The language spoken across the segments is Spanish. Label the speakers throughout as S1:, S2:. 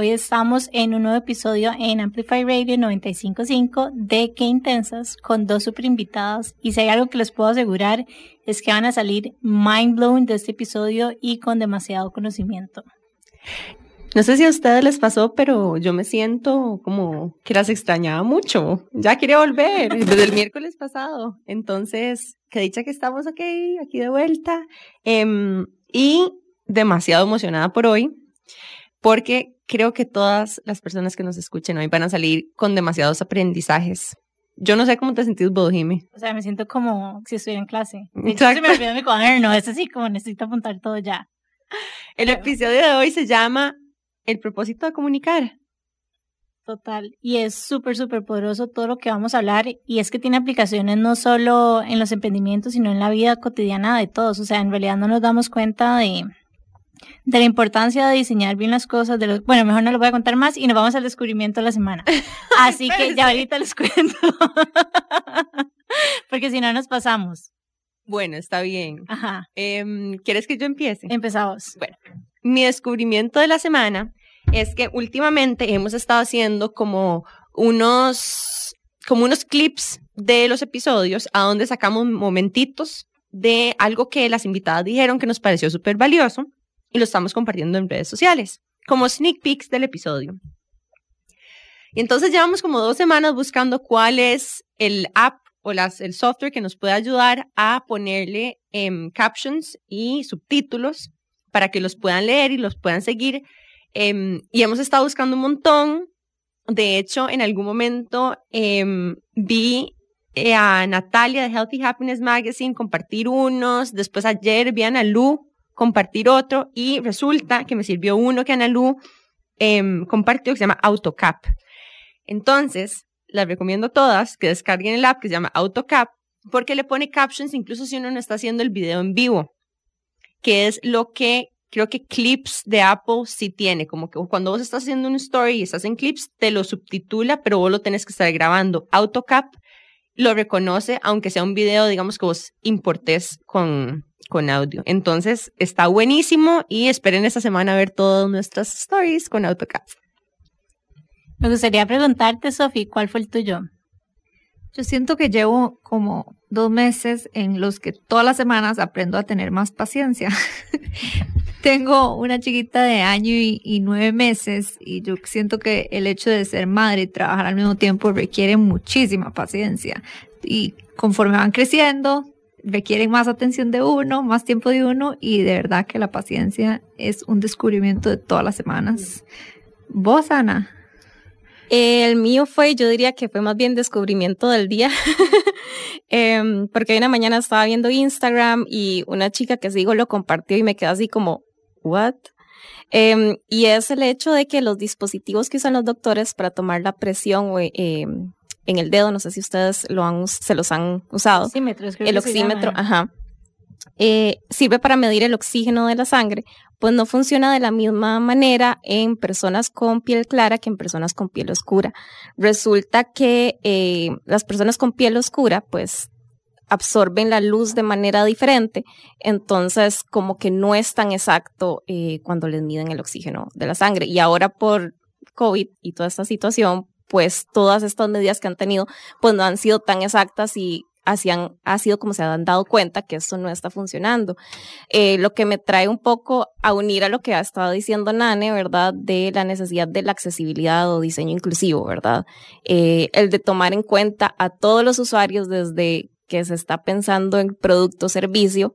S1: Hoy estamos en un nuevo episodio en Amplify Radio 955 de Qué Intensas con dos super invitadas y si hay algo que les puedo asegurar es que van a salir mind blown de este episodio y con demasiado conocimiento.
S2: No sé si a ustedes les pasó, pero yo me siento como que las extrañaba mucho. Ya quería volver desde el miércoles pasado. Entonces, qué dicha que estamos aquí, aquí de vuelta. Em, y demasiado emocionada por hoy, porque creo que todas las personas que nos escuchen hoy van a salir con demasiados aprendizajes. Yo no sé cómo te sentís vos, Jimmy.
S1: O sea, me siento como si estuviera en clase. Hecho, se me olvidó mi cuaderno. Es así como necesito apuntar todo ya.
S2: El episodio de hoy se llama El propósito de comunicar.
S1: Total. Y es súper, súper poderoso todo lo que vamos a hablar. Y es que tiene aplicaciones no solo en los emprendimientos, sino en la vida cotidiana de todos. O sea, en realidad no nos damos cuenta de, de la importancia de diseñar bien las cosas. De los, bueno, mejor no lo voy a contar más y nos vamos al descubrimiento de la semana. Así que ya ahorita les cuento. Porque si no nos pasamos.
S2: Bueno, está bien.
S1: Ajá.
S2: Em, ¿Quieres que yo empiece?
S1: Empezamos.
S2: Bueno, mi descubrimiento de la semana es que últimamente hemos estado haciendo como unos, como unos clips de los episodios a donde sacamos momentitos de algo que las invitadas dijeron que nos pareció súper valioso y lo estamos compartiendo en redes sociales, como sneak peeks del episodio. Y entonces llevamos como dos semanas buscando cuál es el app o las, el software que nos puede ayudar a ponerle em, captions y subtítulos para que los puedan leer y los puedan seguir Em, y hemos estado buscando un montón. De hecho, en algún momento em, vi eh, a Natalia de Healthy Happiness Magazine compartir unos. Después ayer vi a Lu compartir otro. Y resulta que me sirvió uno que Ana Lu em, compartió que se llama AutoCap. Entonces, les recomiendo todas que descarguen el app que se llama AutoCap porque le pone captions incluso si uno no está haciendo el video en vivo, que es lo que creo que Clips de Apple sí tiene, como que cuando vos estás haciendo un story y estás en Clips, te lo subtitula, pero vos lo tenés que estar grabando. AutoCap lo reconoce, aunque sea un video, digamos, que vos importes con, con audio. Entonces, está buenísimo y esperen esta semana a ver todas nuestras stories con AutoCap.
S1: Me gustaría preguntarte, Sofi, ¿cuál fue el tuyo?
S3: Yo siento que llevo como dos meses en los que todas las semanas aprendo a tener más paciencia. Tengo una chiquita de año y, nueve meses y yo siento que el hecho de ser madre y trabajar al mismo tiempo requiere muchísima paciencia. Y conforme van creciendo, requieren más atención de uno, más tiempo de uno y de verdad que la paciencia es un descubrimiento de todas las semanas. ¿Vos, Ana?
S4: El mío fue, yo diría que fue más bien descubrimiento del día, eh, porque una mañana estaba viendo Instagram y una chica que sigo lo compartió y me quedé así como, ¿what? Eh, y es el hecho de que los dispositivos que usan los doctores para tomar la presión eh, en el dedo, no sé si ustedes lo han, se los han usado.
S1: Oxímetro,
S4: el oxímetro, ajá. Eh, sirve para medir el oxígeno de la sangre, pues no funciona de la misma manera en personas con piel clara que en personas con piel oscura. Resulta que eh, las personas con piel oscura, pues absorben la luz de manera diferente, entonces como que no es tan exacto eh, cuando les miden el oxígeno de la sangre. Y ahora por COVID y toda esta situación, pues todas estas medidas que han tenido, pues no han sido tan exactas y hacían, ha sido como se han dado cuenta que esto no está funcionando. Eh, lo que me trae un poco a unir a lo que ha estado diciendo Nane, ¿verdad? De la necesidad de la accesibilidad o diseño inclusivo, ¿verdad? Eh, el de tomar en cuenta a todos los usuarios desde que se está pensando en producto o servicio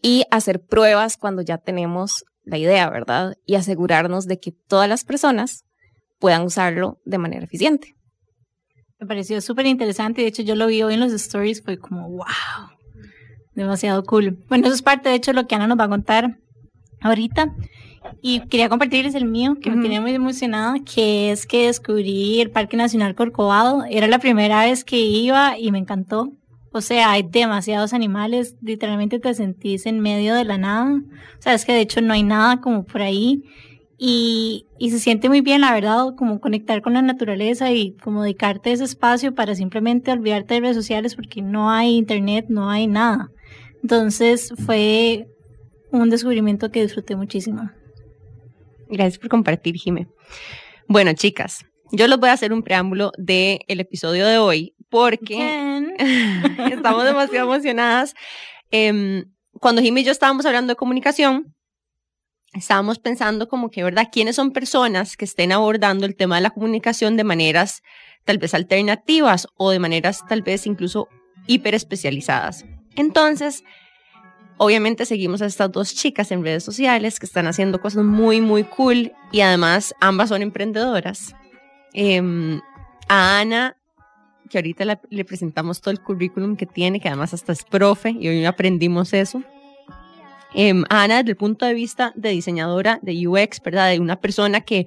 S4: y hacer pruebas cuando ya tenemos la idea, ¿verdad? Y asegurarnos de que todas las personas puedan usarlo de manera eficiente.
S1: Me pareció súper interesante. De hecho, yo lo vi hoy en los stories. Fue como, wow, demasiado cool. Bueno, eso es parte, de hecho, de lo que Ana nos va a contar ahorita. Y quería compartirles el mío, que me tiene muy emocionada, que es que descubrí el Parque Nacional Corcovado. Era la primera vez que iba y me encantó. O sea, hay demasiados animales, literalmente te sentís en medio de la nada. O sea, es que de hecho no hay nada como por ahí y, y, se siente muy bien, la verdad, como conectar con la naturaleza y como dedicarte ese espacio para simplemente olvidarte de redes sociales porque no hay internet, no hay nada. Entonces fue un descubrimiento que disfruté muchísimo.
S2: Gracias por compartir, Jime. Bueno, chicas, yo les voy a hacer un preámbulo del el episodio de hoy porque estamos demasiado emocionadas. Em, cuando Jime y yo estábamos hablando de comunicación, estábamos pensando como que, ¿verdad? ¿Quiénes son personas que estén abordando el tema de la comunicación de maneras tal vez alternativas o de maneras tal vez incluso hiper especializadas? Entonces, obviamente seguimos a estas dos chicas en redes sociales que están haciendo cosas muy, muy cool y además ambas son emprendedoras. Em, a Ana, que ahorita le presentamos todo el currículum que tiene, que además hasta es profe y hoy aprendimos eso. A Ana, desde el punto de vista de diseñadora de UX, ¿verdad? De una persona que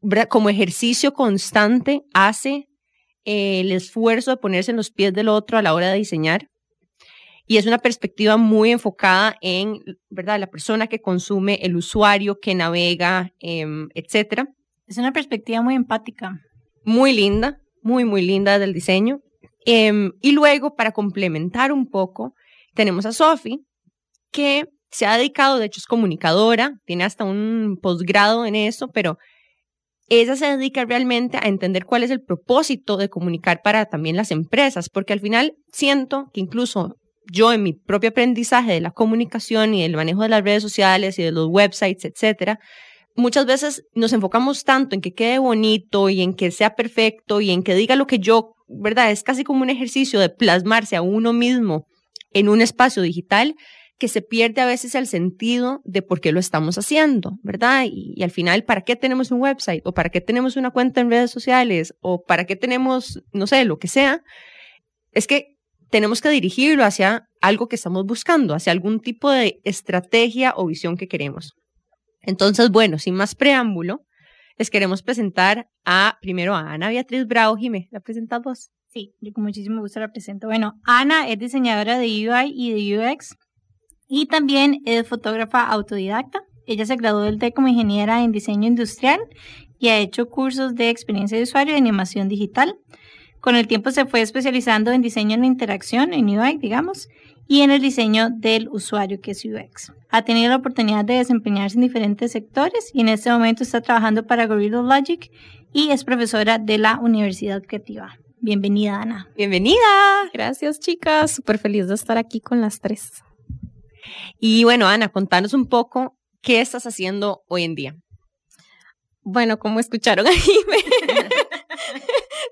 S2: ¿verdad? como ejercicio constante hace eh, el esfuerzo de ponerse en los pies del otro a la hora de diseñar. Y es una perspectiva muy enfocada en, ¿verdad? La persona que consume, el usuario que navega, em, etcétera.
S1: Es una perspectiva muy empática.
S2: Muy linda, muy, muy linda del diseño. Em, y luego, para complementar un poco, tenemos a Sophie, que se ha dedicado, de hecho es comunicadora, tiene hasta un posgrado en eso, pero ella se dedica realmente a entender cuál es el propósito de comunicar para también las empresas, porque al final siento que incluso yo en mi propio aprendizaje de la comunicación y del manejo de las redes sociales y de los websites, etcétera, muchas veces nos enfocamos tanto en que quede bonito y en que sea perfecto y en que diga lo que yo, ¿verdad? Es casi como un ejercicio de plasmarse a uno mismo en un espacio digital que se pierde a veces el sentido de por qué lo estamos haciendo, ¿verdad? Y, al final, ¿para qué tenemos un website? ¿O para qué tenemos una cuenta en redes sociales? ¿O para qué tenemos, no sé, lo que sea? Es que tenemos que dirigirlo hacia algo que estamos buscando, hacia algún tipo de estrategia o visión que queremos. Entonces, bueno, sin más preámbulo, les queremos presentar a, primero a Ana Beatriz Bravo. Jimé, ¿la presentas vos?
S1: Sí, yo con muchísimo gusto la presento. Bueno, Ana es diseñadora de UI y de UX y también es fotógrafa autodidacta. Ella se graduó del TEC como ingeniera en diseño industrial y ha hecho cursos de experiencia de usuario y animación digital. Con el tiempo se fue especializando en diseño en la interacción, en UI, digamos, y en el diseño del usuario, que es UX. Ha tenido la oportunidad de desempeñarse en diferentes sectores y en este momento está trabajando para Gorilla Logic y es profesora de la Universidad Creativa. Bienvenida, Ana.
S2: Bienvenida.
S4: Gracias, chicas. Súper feliz de estar aquí con las tres.
S2: Y bueno, Ana, contanos un poco qué estás haciendo hoy en día.
S4: Bueno, como escucharon ahí,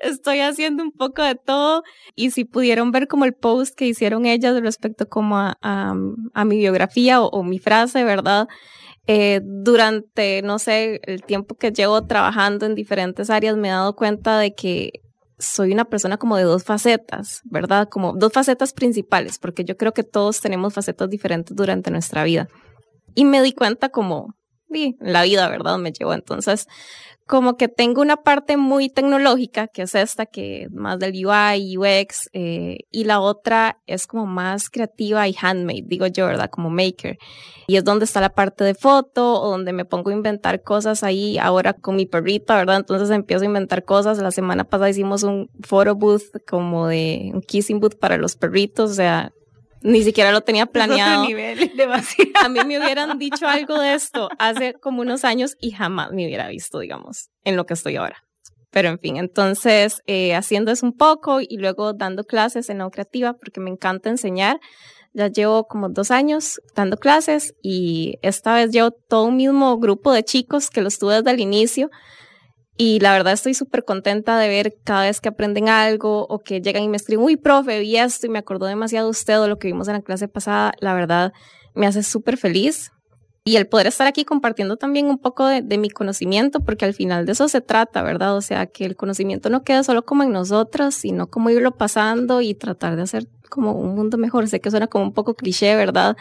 S4: estoy haciendo un poco de todo y si pudieron ver como el post que hicieron ellas respecto como a, a mi biografía o, o, mi frase, ¿verdad? Eh, durante, no sé, el tiempo que llevo trabajando en diferentes áreas me he dado cuenta de que soy una persona como de dos facetas, ¿verdad? Como dos facetas principales, porque yo creo que todos tenemos facetas diferentes durante nuestra vida. Y me di cuenta como, la vida, ¿verdad? Me llevó. Entonces, como que tengo una parte muy tecnológica, que es esta, que más del UI, UX, eh, y la otra es como más creativa y handmade, digo yo, ¿verdad? Como maker. Y es donde está la parte de foto, o donde me pongo a inventar cosas ahí ahora con mi perrita, ¿verdad? Entonces empiezo a inventar cosas. La semana pasada hicimos un photo booth, como de un kissing booth para los perritos, o sea, ni siquiera lo tenía planeado.
S1: Nivel, demasiado.
S4: A mí me hubieran dicho algo de esto hace como unos años y jamás me hubiera visto, digamos, en lo que estoy ahora. Pero en fin, entonces eh, haciendo eso un poco y luego dando clases en la creativa porque me encanta enseñar. Ya llevo como dos años dando clases y esta vez llevo todo un mismo grupo de chicos que los tuve desde el inicio. Y la verdad estoy súper contenta de ver cada vez que aprenden algo o que llegan y me escriben, uy, profe, vi esto y me acordó demasiado usted de lo que vimos en la clase pasada. La verdad me hace súper feliz. Y el poder estar aquí compartiendo también un poco de, de, mi conocimiento, porque al final de eso se trata, ¿verdad? O sea, que el conocimiento no quede solo como en nosotras, sino como irlo pasando y tratar de hacer como un mundo mejor. Sé que suena como un poco cliché, ¿verdad?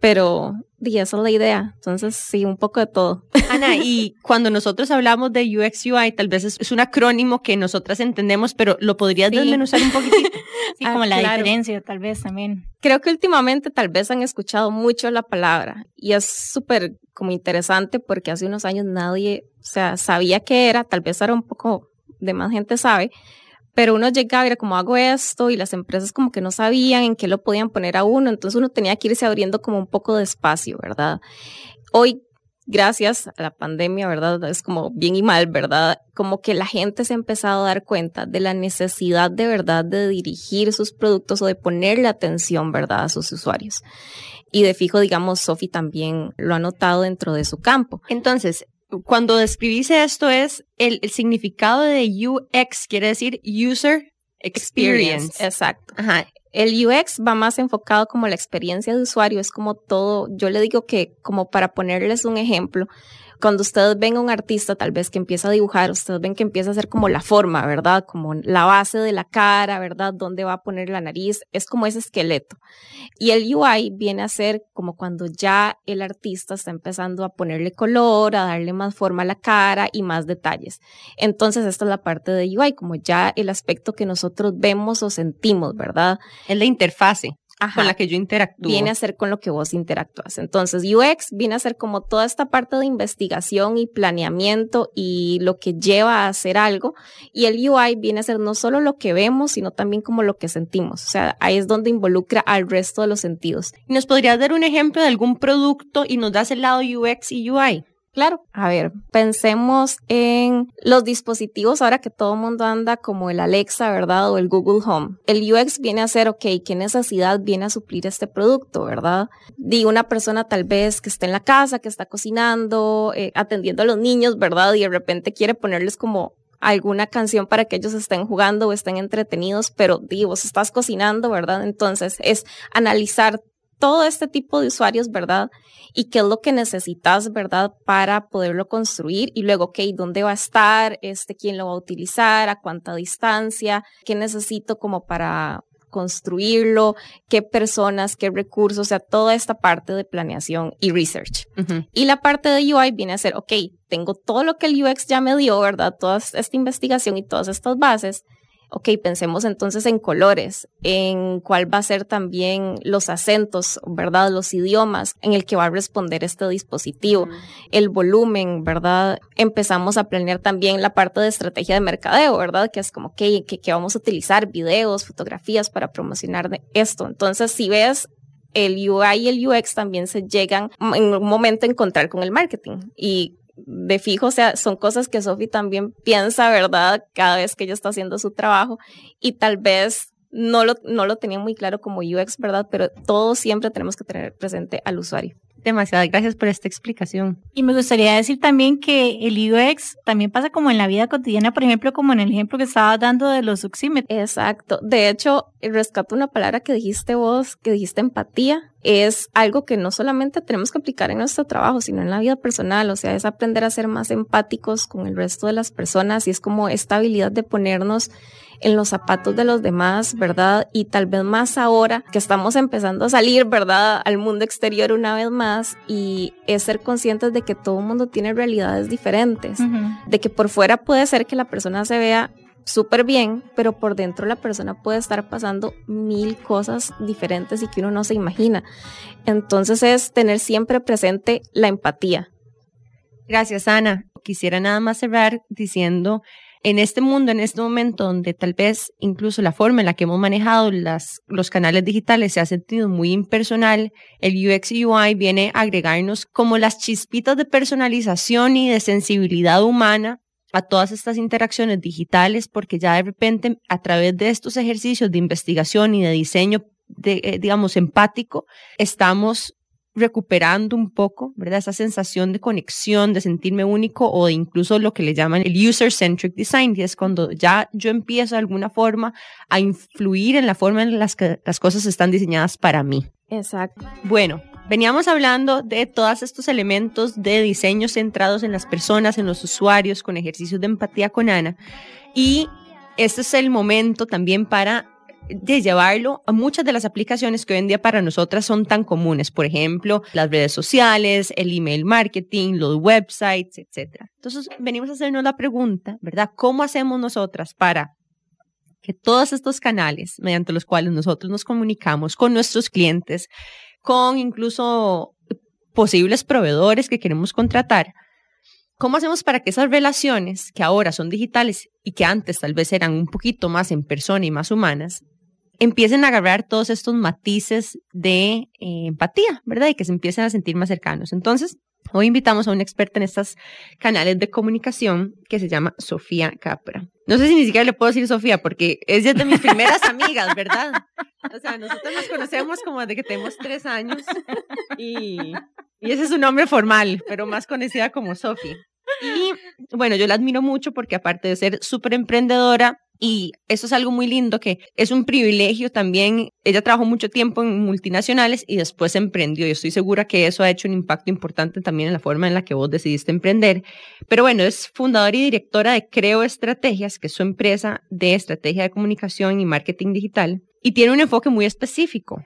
S4: Pero y esa es la idea. Entonces, sí, un poco de todo.
S2: Ana, y cuando nosotros hablamos de UX UI, tal vez es, un acrónimo que nosotras entendemos, pero ¿lo podrías sí. desmenuzar un poquitito?
S1: sí, como ah, la claro. diferencia, tal vez también.
S4: Creo que últimamente tal vez han escuchado mucho la palabra y es súper como interesante porque hace unos años nadie, o sea, sabía qué era, tal vez ahora un poco de más gente sabe, pero uno llegaba y era como hago esto y las empresas como que no sabían en qué lo podían poner a uno, entonces uno tenía que irse abriendo como un poco de espacio, ¿verdad? Hoy gracias a la pandemia, ¿verdad? Es como bien y mal, ¿verdad? Como que la gente se ha empezado a dar cuenta de la necesidad de verdad de dirigir sus productos o de ponerle atención, ¿verdad? A sus usuarios. Y de fijo, digamos, Sofi también lo ha notado dentro de su campo.
S2: Entonces, cuando describís esto es el, el significado de UX, quiere decir User Experience.
S4: Exacto. Ajá. El UX va más enfocado como la experiencia de usuario, es como todo, yo le digo que como para ponerles un ejemplo, cuando ustedes ven a un artista tal vez que empieza a dibujar, ustedes ven que empieza a hacer como la forma, ¿verdad? Como la base de la cara, ¿verdad? ¿Dónde va a poner la nariz? Es como ese esqueleto. Y el UI viene a ser como cuando ya el artista está empezando a ponerle color, a darle más forma a la cara y más detalles. Entonces, esta es la parte de UI, como ya el aspecto que nosotros vemos o sentimos, ¿verdad?
S2: Es la interfase con la que yo interactúo.
S4: Viene a ser con lo que vos interactúas. Entonces, UX viene a ser como toda esta parte de investigación y planeamiento y lo que lleva a hacer algo. Y el UI viene a ser no solo lo que vemos, sino también como lo que sentimos. O sea, ahí es donde involucra al resto de los sentidos.
S2: ¿Nos podrías dar un ejemplo de algún producto y nos das el lado UX y UI?
S4: Claro, a ver, pensemos en los dispositivos ahora que todo el mundo anda como el Alexa, ¿verdad? O el Google Home. El UX viene a ser, ok, ¿qué necesidad viene a suplir este producto, ¿verdad? Digo, una persona tal vez que está en la casa, que está cocinando, eh, atendiendo a los niños, ¿verdad? Y de repente quiere ponerles como alguna canción para que ellos estén jugando o estén entretenidos, pero digo, vos estás cocinando, ¿verdad? Entonces es analizar todo este tipo de usuarios, ¿verdad? Y qué es lo que necesitas, ¿verdad? Para poderlo construir y luego, ok, ¿dónde va a estar? Este, ¿Quién lo va a utilizar? ¿A cuánta distancia? ¿Qué necesito como para construirlo? ¿Qué personas? ¿Qué recursos? O sea, toda esta parte de planeación y research. Y la parte de UI viene a ser, ok, tengo todo lo que el UX ya me dio, ¿verdad? Toda esta investigación y todas estas bases ok, pensemos entonces en colores, en cuál va a ser también los acentos, ¿verdad? Los idiomas en el que va a responder este dispositivo, el volumen, ¿verdad? Empezamos a planear también la parte de estrategia de mercadeo, ¿verdad? Que es como, que, que vamos a utilizar videos, fotografías para promocionar esto. Entonces, si ves el UI y el UX también se llegan en un momento a encontrar con el marketing y de fijo, o sea, son cosas que Sophie también piensa, ¿verdad? Cada vez que ella está haciendo su trabajo y tal vez no lo, no lo tenía muy claro como UX, ¿verdad? Pero todos siempre tenemos que tener presente al usuario.
S2: Demasiadas gracias por esta explicación.
S1: Y me gustaría decir también que el UX también pasa como en la vida cotidiana, por ejemplo, como en el ejemplo que estaba dando de los oxímetros.
S4: Exacto. De hecho, rescato una palabra que dijiste vos, que dijiste empatía. Es algo que no solamente tenemos que aplicar en nuestro trabajo, sino en la vida personal. O sea, es aprender a ser más empáticos con el resto de las personas y es como esta habilidad de ponernos en los zapatos de los demás, ¿verdad? Y tal vez más ahora que estamos empezando a salir, ¿verdad? Al mundo exterior una vez más y es ser conscientes de que todo el mundo tiene realidades diferentes, de que por fuera puede ser que la persona se vea súper bien, pero por dentro la persona puede estar pasando mil cosas diferentes y que uno no se imagina. Entonces es tener siempre presente la empatía.
S2: Gracias, Ana. Quisiera nada más cerrar diciendo en este mundo, en este momento donde tal vez incluso la forma en la que hemos manejado las, los canales digitales se ha sentido muy impersonal, el UX UI viene a agregarnos como las chispitas de personalización y de sensibilidad humana a todas estas interacciones digitales, porque ya de repente a través de estos ejercicios de investigación y de diseño, de, eh, digamos, empático, estamos recuperando un poco, ¿verdad? Esa sensación de conexión, de sentirme único o de incluso lo que le llaman el user-centric design, que es cuando ya yo empiezo de alguna forma a influir en la forma en la que las cosas están diseñadas para mí.
S4: Exacto.
S2: Bueno, veníamos hablando de todos estos elementos de diseño centrados en las personas, en los usuarios, con ejercicios de empatía con Ana. Y este es el momento también para de llevarlo a muchas de las aplicaciones que hoy en día para nosotras son tan comunes, por ejemplo, las redes sociales, el email marketing, los websites, etc. Entonces, venimos a hacernos la pregunta, ¿verdad? ¿Cómo hacemos nosotras para que todos estos canales mediante los cuales nosotros nos comunicamos con nuestros clientes, con incluso posibles proveedores que queremos contratar, ¿Cómo hacemos para que esas relaciones que ahora son digitales y que antes tal vez eran un poquito más en persona y más humanas, empiecen a agarrar todos estos matices de eh, empatía, ¿verdad? Y que se empiecen a sentir más cercanos. Entonces, Hoy invitamos a una experta en estos canales de comunicación que se llama Sofía Capra. No sé si ni siquiera le puedo decir Sofía porque es de mis primeras amigas, ¿verdad? O sea, nosotros nos conocemos como desde que tenemos tres años y, ese es su nombre formal, pero más conocida como Sofía. Y bueno, yo la admiro mucho porque aparte de ser súper emprendedora, y eso es algo muy lindo que es un privilegio también. Ella trabajó mucho tiempo en multinacionales y después emprendió. Y estoy segura que eso ha hecho un impacto importante también en la forma en la que vos decidiste emprender. Pero bueno, es fundadora y directora de Creo Estrategias, que es su empresa de estrategia de comunicación y marketing digital. Y tiene un enfoque muy específico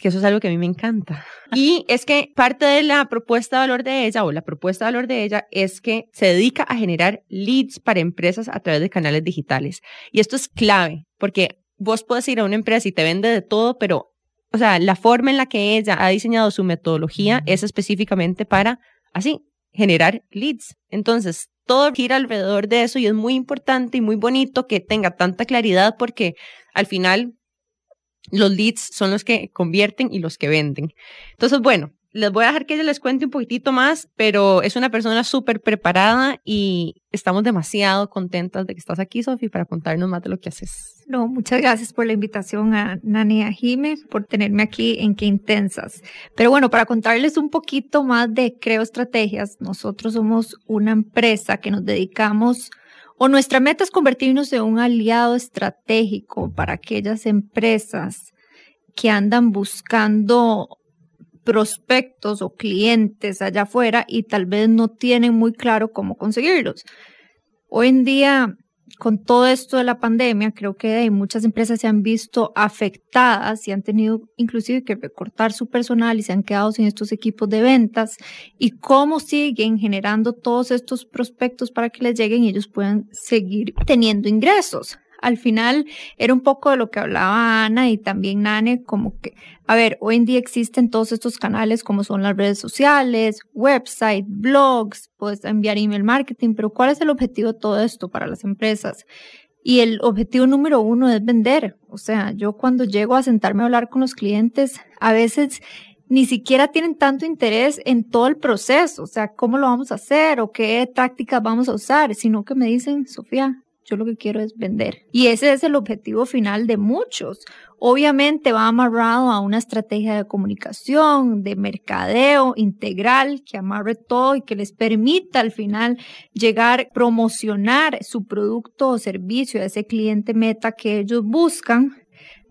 S2: que eso es algo que a mí me encanta. Y es que parte de la propuesta de valor de ella o la propuesta de valor de ella es que se dedica a generar leads para empresas a través de canales digitales. Y esto es clave porque vos puedes ir a una empresa y te vende de todo, pero, o sea, la forma en la que ella ha diseñado su metodología es específicamente para, así, generar leads. Entonces, todo gira alrededor de eso y es muy importante y muy bonito que tenga tanta claridad porque al final los leads son los que convierten y los que venden. Entonces, bueno, les voy a dejar que ella les cuente un poquitito más, pero es una persona súper preparada y estamos demasiado contentas de que estás aquí, Sofi, para contarnos más de lo que haces.
S3: No, muchas gracias por la invitación a Nani a por tenerme aquí en Qué Intensas. Pero bueno, para contarles un poquito más de Creo Estrategias, nosotros somos una empresa que nos dedicamos o nuestra meta es convertirnos en un aliado estratégico para aquellas empresas que andan buscando prospectos o clientes allá afuera y tal vez no tienen muy claro cómo conseguirlos. Hoy en día con todo esto de la pandemia, creo que muchas empresas se han visto afectadas y han tenido inclusive que recortar su personal y se han quedado sin estos equipos de ventas. Y cómo siguen generando todos estos prospectos para que les lleguen y ellos puedan seguir teniendo ingresos al final era un poco de lo que hablaba Ana y también Nane, como que, a ver, hoy en día existen todos estos canales como son las redes sociales, website, blogs, puedes enviar email marketing, pero ¿cuál es el objetivo de todo esto para las empresas? Y el objetivo número uno es vender. O sea, yo cuando llego a sentarme a hablar con los clientes, a veces ni siquiera tienen tanto interés en todo el proceso, o sea, cómo lo vamos a hacer o qué tácticas vamos a usar, sino que me dicen, Sofía, yo lo que quiero es vender. Y ese es el objetivo final de muchos. Obviamente va amarrado a una estrategia de comunicación, de mercadeo integral que amarre todo y que les permita al final llegar, promocionar su producto o servicio a ese cliente meta que ellos buscan.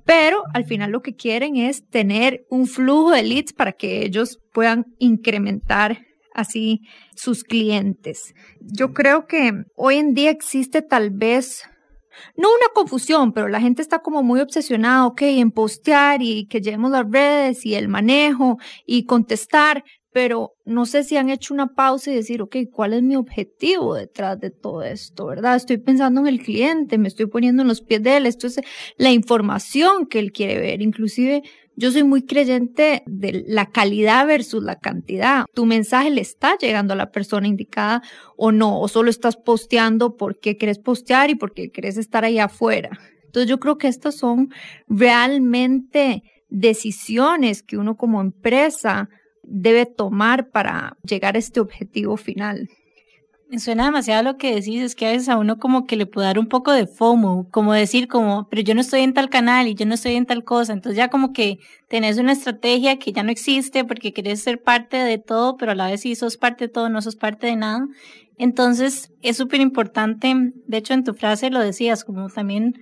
S3: Pero al final lo que quieren es tener un flujo de leads para que ellos puedan incrementar así sus clientes. Yo creo que hoy en día existe tal vez no una confusión, pero la gente está como muy obsesionada, ok, en postear y que llevemos las redes y el manejo y contestar, pero no sé si han hecho una pausa y decir, ok, ¿cuál es mi objetivo detrás de todo esto, verdad? Estoy pensando en el cliente, me estoy poniendo en los pies de él, esto es la información que él quiere ver, inclusive yo soy muy creyente de la calidad versus la cantidad. Tu mensaje le está llegando a la persona indicada o no, o solo estás posteando porque quieres postear y porque quieres estar ahí afuera. Entonces yo creo que estas son realmente decisiones que uno como empresa debe tomar para llegar a este objetivo final.
S1: Suena demasiado lo que decís, es que a veces a uno como que le puede dar un poco de FOMO, como decir como, pero yo no estoy en tal canal y yo no estoy en tal cosa, entonces ya como que tenés una estrategia que ya no existe porque querés ser parte de todo, pero a la vez si sos parte de todo, no sos parte de nada. Entonces es súper importante, de hecho en tu frase lo decías, como también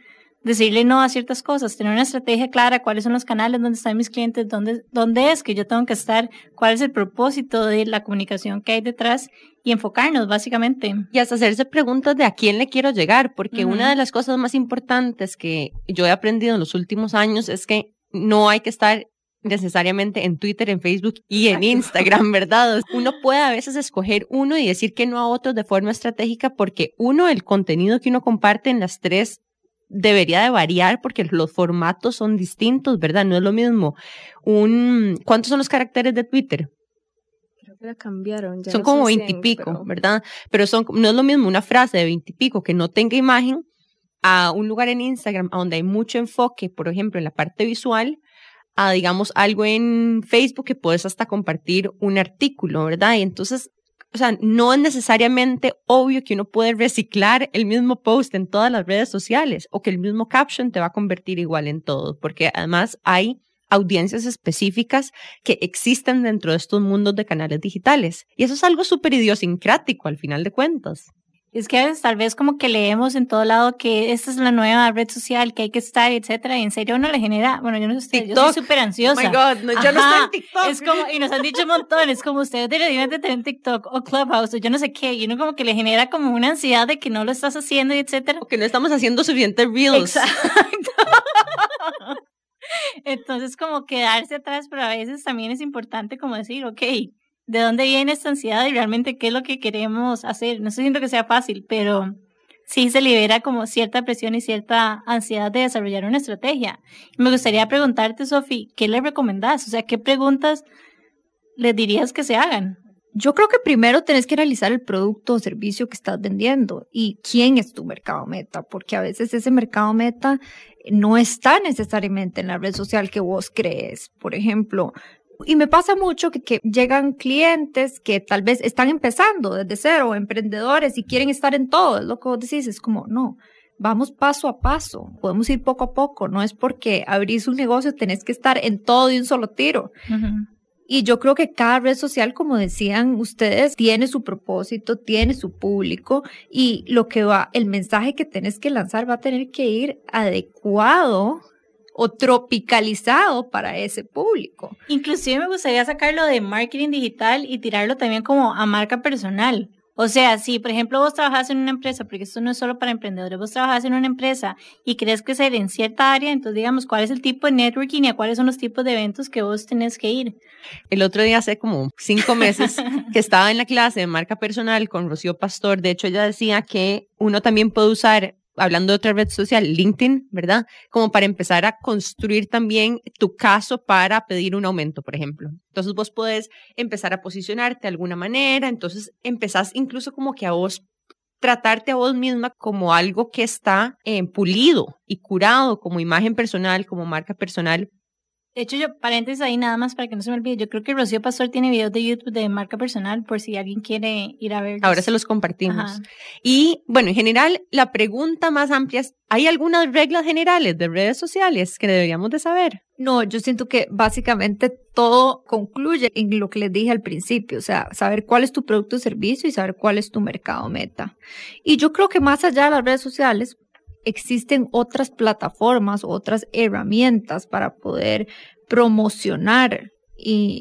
S1: decirle no a ciertas cosas, tener una estrategia clara, cuáles son los canales, dónde están mis clientes, dónde, dónde es que yo tengo que estar, cuál es el propósito de la comunicación que hay detrás y enfocarnos básicamente.
S2: Y hasta hacerse preguntas de a quién le quiero llegar, porque una de las cosas más importantes que yo he aprendido en los últimos años es que no hay que estar necesariamente en Twitter, en Facebook y en Instagram, ¿verdad? Uno puede a veces escoger uno y decir que no a otros de forma estratégica porque uno, el contenido que uno comparte en las tres debería de variar porque los formatos son distintos, ¿verdad? No es lo mismo. Un, ¿Cuántos son los caracteres de Twitter?
S4: La cambiaron.
S2: son como veintipico, ¿verdad? Pero son, no es lo mismo una frase de veintipico que no tenga imagen a un lugar en Instagram donde hay mucho enfoque, por ejemplo, en la parte visual, a, digamos, algo en Facebook que puedes hasta compartir un artículo, ¿verdad? Y entonces, o sea, no es necesariamente obvio que uno puede reciclar el mismo post en todas las redes sociales o que el mismo caption te va a convertir igual en todo, porque además hay audiencias específicas que existen dentro de estos mundos de canales digitales. Y eso es algo súper idiosincrático al final de cuentas.
S1: Es que a veces tal vez como que leemos en todo lado que esta es la nueva red social que hay que estar, etcétera, y en serio uno le genera, bueno, yo no sé, yo soy súper ansiosa.
S2: Oh my God, no, yo no estoy en TikTok.
S1: Es como, y nos han dicho un montón, es como ustedes deberían de tener TikTok o Clubhouse o yo no sé qué, y uno como que le genera como una ansiedad de que no lo estás haciendo, y etcétera.
S2: O que no estamos haciendo suficientes reels.
S1: Exacto. Entonces como quedarse atrás, pero a veces también es importante como decir, ok, de dónde viene esta ansiedad y realmente qué es lo que queremos hacer. No estoy diciendo que sea fácil, pero sí se libera como cierta presión y cierta ansiedad de desarrollar una estrategia. me gustaría preguntarte, Sofi, ¿qué le recomendás? O sea, ¿qué preguntas le dirías que se hagan?
S3: Yo creo que primero tenés que analizar el producto o servicio que estás vendiendo y quién es tu mercado meta, porque a veces ese mercado meta no está necesariamente en la red social que vos crees. Por ejemplo, y me pasa mucho que, llegan clientes que tal vez están empezando desde cero, emprendedores y quieren estar en todo. Es lo que vos decís, es como, no, vamos paso a paso, podemos ir poco a poco. No es porque abrís un negocio tenés que estar en todo de un solo tiro. Y yo creo que cada red social, como decían ustedes, tiene su propósito, tiene su público y lo que va, el mensaje que tenés que lanzar va a tener que ir adecuado o tropicalizado para ese público.
S1: Inclusive me gustaría sacarlo de marketing digital y tirarlo también como a marca personal. O sea, si por ejemplo vos trabajas en una empresa, porque esto no es solo para emprendedores, vos trabajas en una empresa y querés crecer en cierta área, entonces digamos, ¿cuál es el tipo de networking y a cuáles son los tipos de eventos que vos tenés que ir?
S2: El otro día, hace como cinco meses, que estaba en la clase de marca personal con Rocío Pastor, de hecho ella decía que uno también puede usar hablando de otra red social, LinkedIn, ¿verdad? Como para empezar a construir también tu caso para pedir un aumento, por ejemplo. Entonces vos podés empezar a posicionarte de alguna manera, entonces empezás incluso como que a vos tratarte a vos misma como algo que está eh, pulido y curado como imagen personal, como marca personal,
S1: de hecho, yo, paréntesis ahí nada más para que no se me olvide, yo creo que Rocío Pastor tiene videos de YouTube de marca personal por si alguien quiere ir a ver.
S2: Ahora se los compartimos. Y bueno, en general, la pregunta más amplia es, ¿hay algunas reglas generales de redes sociales que deberíamos de saber?
S3: No, yo siento que básicamente todo concluye en lo que les dije al principio, o sea, saber cuál es tu producto o servicio y saber cuál es tu mercado meta. Y yo creo que más allá de las redes sociales, existen otras plataformas, otras herramientas para poder promocionar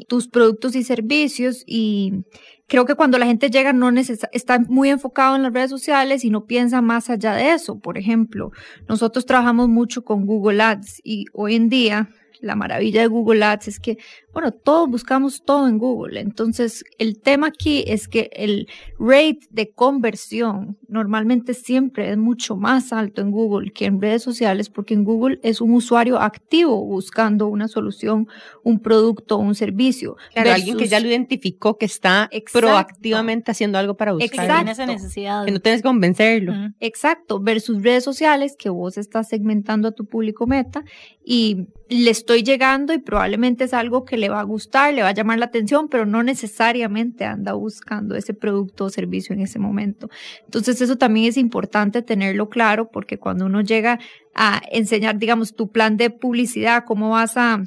S3: tus productos y servicios y creo que cuando la gente llega no está muy enfocado en las redes sociales y no piensa más allá de eso. Por ejemplo, nosotros trabajamos mucho con Google Ads y hoy en día la maravilla de Google Ads es que, bueno, todos buscamos todo en Google. Entonces, el tema aquí es que el rate de conversión normalmente siempre es mucho más alto en Google que en redes sociales, porque en Google es un usuario activo buscando una solución, un producto, un servicio.
S2: Claro, alguien que ya lo identificó, que está proactivamente haciendo algo para buscar.
S1: Exacto. esa necesidad.
S2: Que no tienes que convencerlo.
S3: Exacto, versus redes sociales que vos estás segmentando a tu público meta y le estoy llegando y probablemente es algo que le va a gustar, le va a llamar la atención, pero no necesariamente anda buscando ese producto o servicio en ese momento. Entonces eso también es importante tenerlo claro porque cuando uno llega a enseñar, digamos, tu plan de publicidad, cómo vas a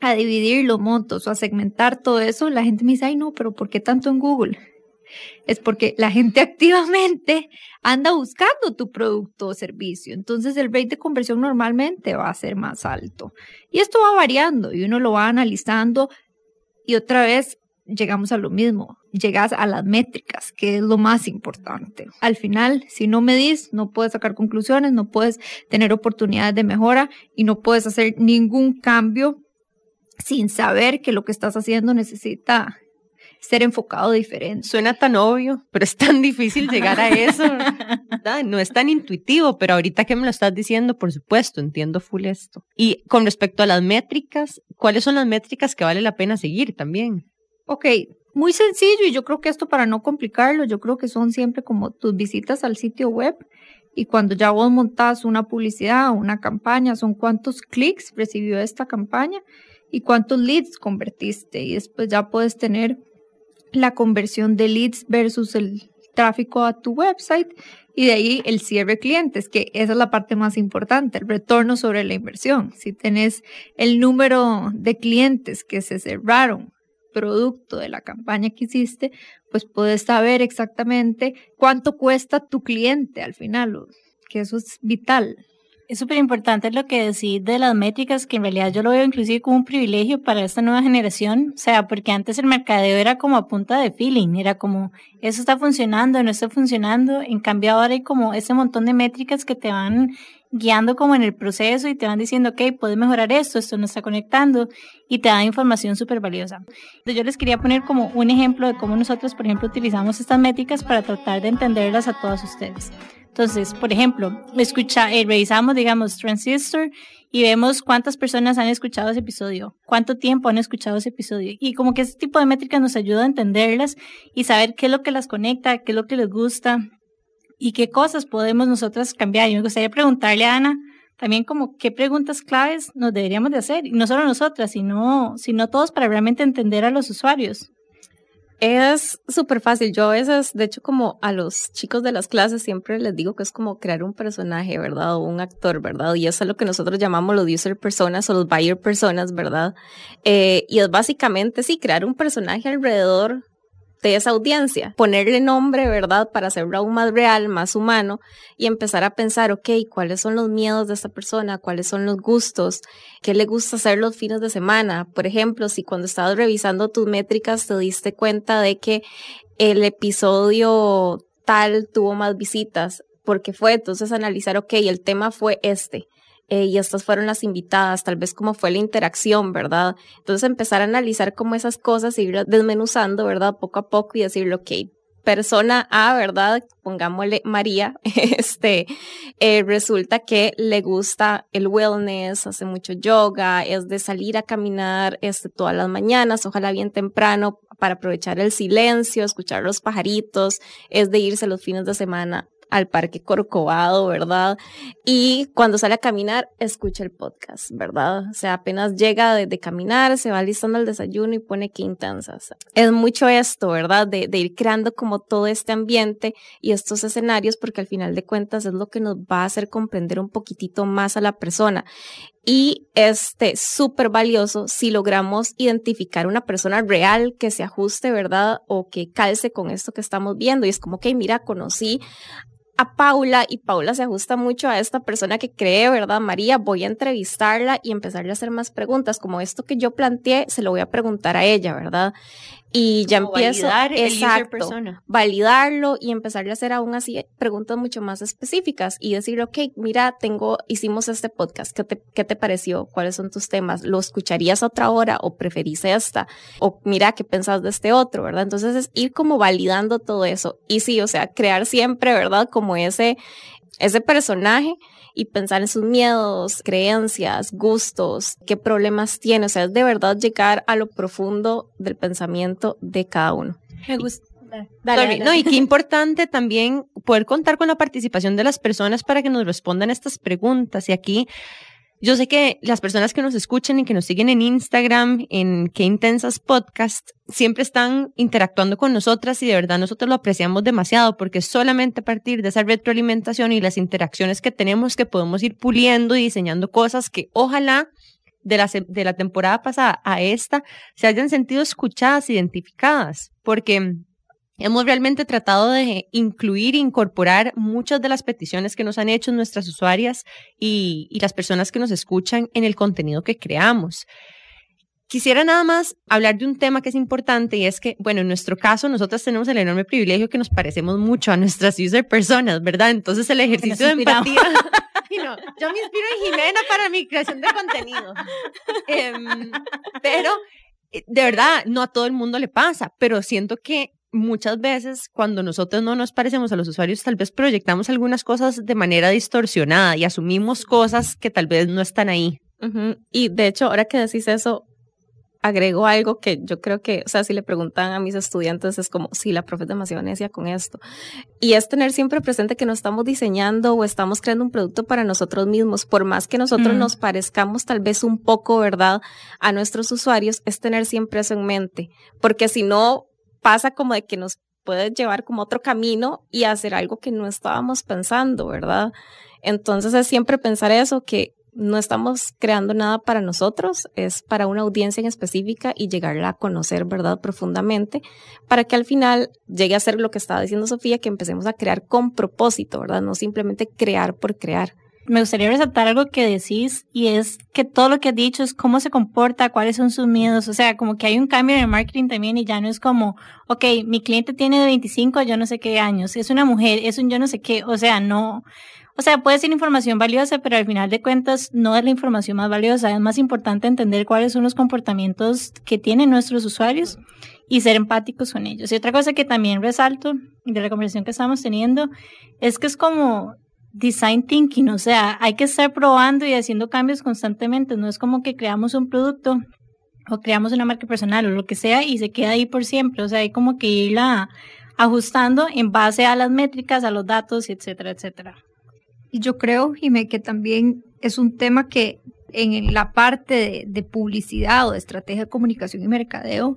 S3: a dividir los montos o a segmentar todo eso, la gente me dice, ay no, pero ¿por qué tanto en Google? Es porque la gente activamente anda buscando tu producto o servicio. Entonces el rate de conversión normalmente va a ser más alto. Y esto va variando y uno lo va analizando y otra vez llegamos a lo mismo. Llegas a las métricas, que es lo más importante. Al final, si no medís, no puedes sacar conclusiones, no puedes tener oportunidades de mejora y no puedes hacer ningún cambio sin saber que lo que estás haciendo necesita ser enfocado diferente.
S2: Suena tan obvio, pero es tan difícil llegar a eso. no es tan intuitivo, pero ahorita que me lo estás diciendo, por supuesto, entiendo full esto. Y con respecto a las métricas, ¿cuáles son las métricas que vale la pena seguir también?
S3: Ok, muy sencillo y yo creo que esto para no complicarlo, yo creo que son siempre como tus visitas al sitio web y cuando ya vos montás una publicidad o una campaña, son cuántos clics recibió esta campaña y cuántos leads convertiste. Y después ya puedes tener la conversión de leads versus el tráfico a tu website y de ahí el cierre de clientes, que esa es la parte más importante, el retorno sobre la inversión. Si tenés el número de clientes que se cerraron producto de la campaña que hiciste, pues puedes saber exactamente cuánto cuesta tu cliente al final, que eso es vital.
S1: Es súper importante lo que decís de las métricas, que en realidad yo lo veo inclusive como un privilegio para esta nueva generación. O sea, porque antes el mercadeo era como a punta de feeling, era como, eso está funcionando, no está funcionando. En cambio ahora hay como ese montón de métricas que te van guiando como en el proceso y te van diciendo, ok, puedes mejorar esto, esto no está conectando y te da información súper valiosa. Yo les quería poner como un ejemplo de cómo nosotros, por ejemplo, utilizamos estas métricas para tratar de entenderlas a todos ustedes. Entonces, por ejemplo, escucha, eh, revisamos, digamos, Transistor y vemos cuántas personas han escuchado ese episodio, cuánto tiempo han escuchado ese episodio. Y como que ese tipo de métricas nos ayuda a entenderlas y saber qué es lo que las conecta, qué es lo que les gusta y qué cosas podemos nosotras cambiar. Y me gustaría preguntarle a Ana también como qué preguntas claves nos deberíamos de hacer, y no solo nosotras, sino, sino todos para realmente entender a los usuarios.
S4: Es súper fácil. Yo a veces, de hecho, como a los chicos de las clases siempre les digo que es como crear un personaje, ¿verdad? O un actor, ¿verdad? Y eso es lo que nosotros llamamos los user personas o los buyer personas, ¿verdad? Eh, y es básicamente, sí, crear un personaje alrededor de esa audiencia, ponerle nombre, ¿verdad? Para hacerlo aún más real, más humano y empezar a pensar, ok, ¿cuáles son los miedos de esta persona? ¿Cuáles son los gustos? ¿Qué le gusta hacer los fines de semana? Por ejemplo, si cuando estabas revisando tus métricas te diste cuenta de que el episodio tal tuvo más visitas, porque fue entonces analizar, ok, el tema fue este eh, y estas fueron las invitadas, tal vez cómo fue la interacción, ¿verdad? Entonces empezar a analizar como esas cosas, ir desmenuzando, ¿verdad? Poco a poco y decirle, ok, persona A, ¿verdad? Pongámosle María, este, eh, resulta que le gusta el wellness, hace mucho yoga, es de salir a caminar este, todas las mañanas, ojalá bien temprano, para aprovechar el silencio, escuchar los pajaritos, es de irse los fines de semana al Parque Corcovado, ¿verdad? Y cuando sale a caminar, escucha el podcast, ¿verdad? O sea, apenas llega de, caminar, se va listando el desayuno y pone quintanzas. Es mucho esto, ¿verdad? De, de, ir creando como todo este ambiente y estos escenarios, porque al final de cuentas es lo que nos va a hacer comprender un poquitito más a la persona. Y este súper valioso si logramos identificar una persona real que se ajuste, ¿verdad? O que calce con esto que estamos viendo. Y es como que, mira, conocí a Paula y Paula se ajusta mucho a esta persona que cree, ¿verdad? María, voy a entrevistarla y empezarle a hacer más preguntas, como esto que yo planteé, se lo voy a preguntar a ella, ¿verdad? Y ya empiezo
S2: validar
S4: exacto, validarlo y empezarle a hacer aún así preguntas mucho más específicas y decir, ok, mira, tengo, hicimos este podcast, ¿qué te, qué te pareció? ¿Cuáles son tus temas? ¿Lo escucharías otra hora o preferís esta? O mira, ¿qué pensás de este otro? ¿Verdad? Entonces es ir como validando todo eso y sí, o sea, crear siempre, ¿verdad? Como ese, ese personaje y pensar en sus miedos, creencias, gustos, qué problemas tiene. O sea, es de verdad llegar a lo profundo del pensamiento de cada uno.
S1: Me gusta.
S2: Dale, No, y qué importante también poder contar con la participación de las personas para que nos respondan estas preguntas. Y aquí yo sé que las personas que nos escuchan y que nos siguen en Instagram, en Qué Intensas Podcast, siempre están interactuando con nosotras y de verdad nosotros lo apreciamos demasiado porque solamente a partir de esa retroalimentación y las interacciones que tenemos que podemos ir puliendo y diseñando cosas que ojalá de la, de la temporada pasada a esta se hayan sentido escuchadas, identificadas, porque Hemos realmente tratado de incluir e incorporar muchas de las peticiones que nos han hecho nuestras usuarias y, y, las personas que nos escuchan en el contenido que creamos. Quisiera nada más hablar de un tema que es importante y es que, bueno, en nuestro caso, nosotros tenemos el enorme privilegio que nos parecemos mucho a nuestras user personas, ¿verdad? Entonces el ejercicio de empatía... no, yo me inspiro en Jimena para mi creación de contenido. Pero, eh, de verdad, no a todo el mundo le pasa, pero siento que muchas veces cuando nosotros no nos parecemos a los usuarios, tal vez proyectamos algunas cosas de manera distorsionada y asumimos cosas que tal vez no están ahí.
S4: Y de hecho, ahora que decís eso, agrego algo que yo creo que, o sea, si le preguntan a mis estudiantes es como, sí, la profe es demasiado necia con esto. Y es tener siempre presente que no estamos diseñando o estamos creando un producto para nosotros mismos, por más que nosotros
S1: Mm.
S4: nos parezcamos tal vez un poco, ¿verdad?, a nuestros usuarios, es tener siempre eso en mente, porque si no pasa como de que nos puede llevar como otro camino y hacer algo que no estábamos pensando, ¿verdad? Entonces es siempre pensar eso, que no estamos creando nada para nosotros, es para una audiencia en específica y llegarla a conocer, ¿verdad?, profundamente, para que al final llegue a ser lo que estaba diciendo Sofía, que empecemos a crear con propósito, ¿verdad? No simplemente crear por crear.
S1: Me gustaría resaltar algo que decís y es que todo lo que has dicho es cómo se comporta, cuáles son sus miedos, o sea, como que hay un cambio en el marketing también y ya no es como, ok, mi cliente tiene de 25 a yo no sé qué años, es una mujer, es un yo no sé qué, o sea, no, o sea, puede ser información valiosa, pero al final de cuentas no es la información más valiosa, es más importante entender cuáles son los comportamientos que tienen nuestros usuarios y ser empáticos con ellos. Y otra cosa que también resalto de la conversación que estamos teniendo es que es como design thinking, o sea, hay que estar probando y haciendo cambios constantemente, no es como que creamos un producto o creamos una marca personal o lo que sea y se queda ahí por siempre, o sea, hay como que irla ajustando en base a las métricas, a los datos, etcétera, etcétera.
S3: Y yo creo, Jimé, que también es un tema que en la parte de, de publicidad o de estrategia de comunicación y mercadeo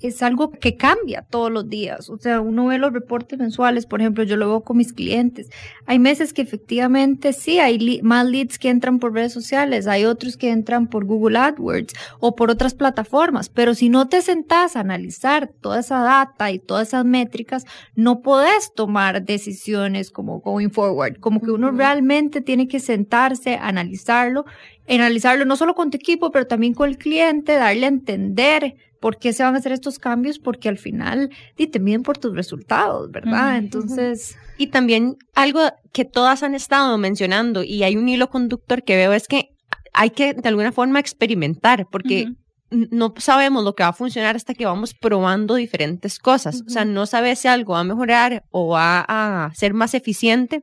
S3: es algo que cambia todos los días. O sea, uno ve los reportes mensuales, por ejemplo, yo lo veo con mis clientes. Hay meses que efectivamente sí, hay más leads que entran por redes sociales, hay otros que entran por Google AdWords o por otras plataformas, pero si no te sentás a analizar toda esa data y todas esas métricas, no podés tomar decisiones como going forward, como que uno
S4: realmente
S3: tiene que sentarse, analizarlo, analizarlo no solo con tu equipo, pero también con el cliente, darle a entender por qué se van a hacer estos cambios, porque al final di, te miden por tus resultados, ¿verdad? Entonces,
S2: Y también algo que todas han estado mencionando y hay un hilo conductor que veo es que hay que de alguna forma experimentar porque no sabemos lo que va a funcionar hasta que vamos probando diferentes cosas. O sea, no sabes si algo va a mejorar o va a ser más eficiente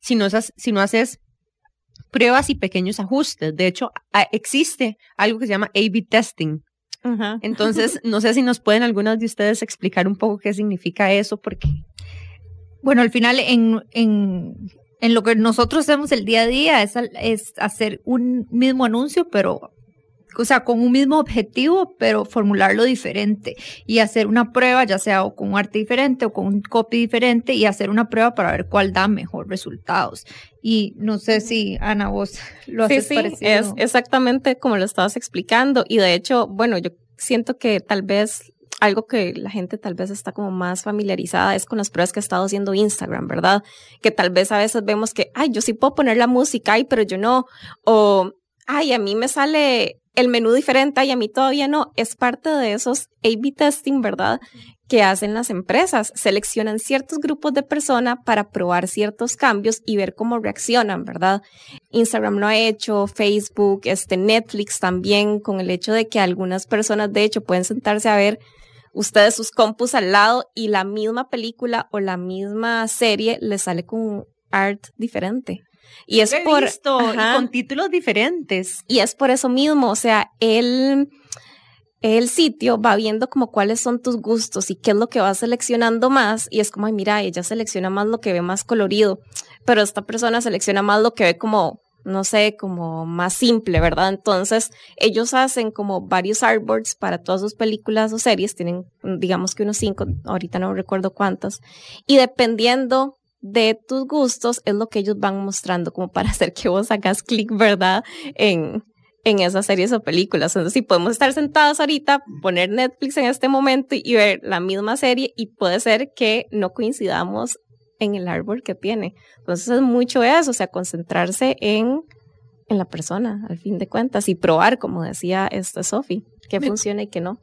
S2: si no, haces- si no haces pruebas y pequeños ajustes. De hecho, existe algo que se llama A-B testing. Entonces, no sé si nos pueden algunas de ustedes explicar un poco qué significa eso, porque
S3: bueno, al final en, en, en lo que nosotros hacemos el día a día es, al- es hacer un mismo anuncio, pero, o sea, con un mismo objetivo, pero formularlo diferente y hacer una prueba, ya sea o con un arte diferente o con un copy diferente y hacer una prueba para ver cuál da mejor resultados. Y no sé si, Ana, vos lo
S4: Sí,
S3: haces
S4: sí,
S3: parecido.
S4: es exactamente como lo estabas explicando. Y de hecho, bueno, yo siento que tal vez algo que la gente tal vez está como más familiarizada es con las pruebas que ha estado haciendo Instagram, ¿verdad? Que tal vez a veces vemos que, ay, yo sí puedo poner la música, ay, pero yo no. O, ay, a mí me sale el menú diferente, ay, a mí todavía no. Es parte de esos A-B testing, ¿verdad? que hacen las empresas. Seleccionan ciertos grupos de personas para probar ciertos cambios y ver cómo reaccionan, ¿verdad? Instagram lo ha hecho, Facebook, este Netflix también, con el hecho de que algunas personas, de hecho, pueden sentarse a ver ustedes sus compus al lado y la misma película o la misma serie les sale con un art diferente. Y es por
S2: visto, y
S4: Ajá.
S2: con títulos diferentes.
S4: y es por eso mismo, o sea, el, el sitio va viendo como cuáles son tus gustos y qué es lo que va seleccionando más. Y es como, ay, mira, ella selecciona más lo que ve más colorido, pero esta persona selecciona más lo que ve como, no sé, como más simple, ¿verdad? Entonces, ellos hacen como varios artboards para todas sus películas o series, tienen, digamos que unos cinco, ahorita no recuerdo cuántos, y dependiendo de tus gustos es lo que ellos van mostrando como para hacer que vos hagas clic, ¿verdad? En, en esas series o películas. Entonces, si podemos estar sentados ahorita, poner Netflix en este momento y ver la misma serie y puede ser que no coincidamos en el árbol que tiene. Entonces es mucho eso, o sea, concentrarse en, en la persona, al fin de cuentas, y probar, como decía esta Sophie, que funciona y que no.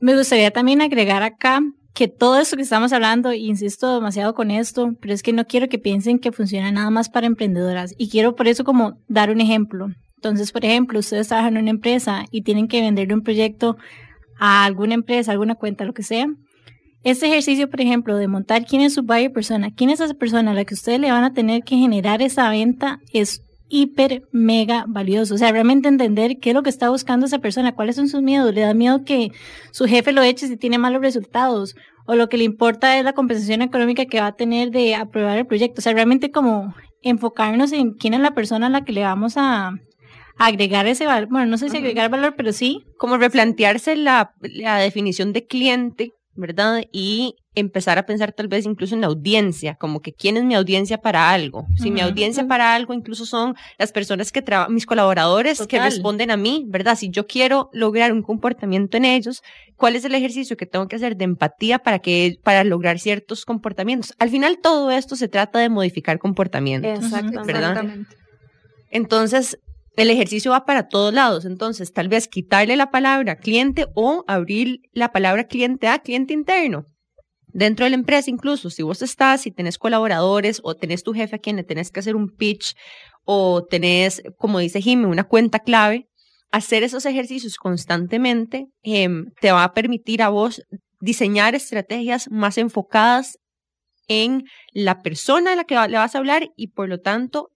S1: Me gustaría también agregar acá que todo esto que estamos hablando, insisto demasiado con esto, pero es que no quiero que piensen que funciona nada más para emprendedoras y quiero por eso como dar un ejemplo. Entonces, por ejemplo, ustedes trabajan en una empresa y tienen que venderle un proyecto a alguna empresa, alguna cuenta, lo que sea. Este ejercicio, por ejemplo, de montar quién es su buyer persona, quién es esa persona a la que ustedes le van a tener que generar esa venta, es hiper, mega valioso. O sea, realmente entender qué es lo que está buscando esa persona, cuáles son sus miedos. Le da miedo que su jefe lo eche si tiene malos resultados, o lo que le importa es la compensación económica que va a tener de aprobar el proyecto. O sea, realmente como enfocarnos en quién es la persona a la que le vamos a, agregar ese valor, bueno, no sé si agregar valor, pero sí.
S2: Como replantearse la, la definición de cliente, ¿verdad? Y empezar a pensar tal vez incluso en la audiencia, como que quién es mi audiencia para algo. Si mi audiencia para algo incluso son las personas que trabajan, mis colaboradores que responden a mí, ¿verdad? Si yo quiero lograr un comportamiento en ellos, ¿cuál es el ejercicio que tengo que hacer de empatía para que para lograr ciertos comportamientos? Al final todo esto se trata de modificar comportamientos, ¿verdad? Entonces, el ejercicio va para todos lados, entonces tal vez quitarle la palabra cliente o abrir la palabra cliente a cliente interno. Dentro de la empresa, incluso si vos estás, si tenés colaboradores o tenés tu jefe a quien le tenés que hacer un pitch o tenés, como dice Jimmy, una cuenta clave, hacer esos ejercicios constantemente em, te va a permitir a vos diseñar estrategias más enfocadas en la persona a la que le vas a hablar y por lo tanto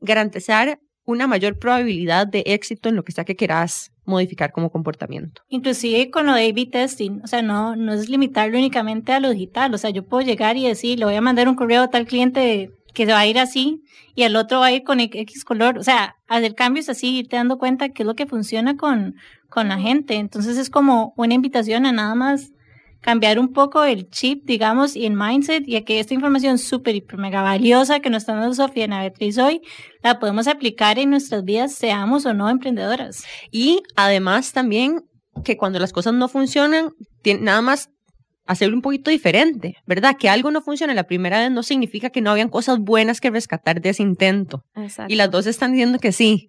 S2: garantizar una mayor probabilidad de éxito en lo que sea que quieras modificar como comportamiento.
S1: Inclusive con lo de A-B testing, o sea, no, no es limitarlo únicamente a lo digital, o sea, yo puedo llegar y decir, le voy a mandar un correo a tal cliente que se va a ir así y el otro va a ir con X color, o sea, hacer cambios así, irte dando cuenta qué es lo que funciona con, con la gente. Entonces es como una invitación a nada más cambiar un poco el chip, digamos, y el mindset, y a que esta información súper, hiper, mega valiosa que nos está dando Sofía y Beatriz hoy, la podemos aplicar en nuestras vidas, seamos o no emprendedoras.
S2: Y además también que cuando las cosas no funcionan, nada más hacerlo un poquito diferente, ¿verdad? Que algo no funcione la primera vez no significa que no habían cosas buenas que rescatar de ese intento. Y las dos están diciendo que sí.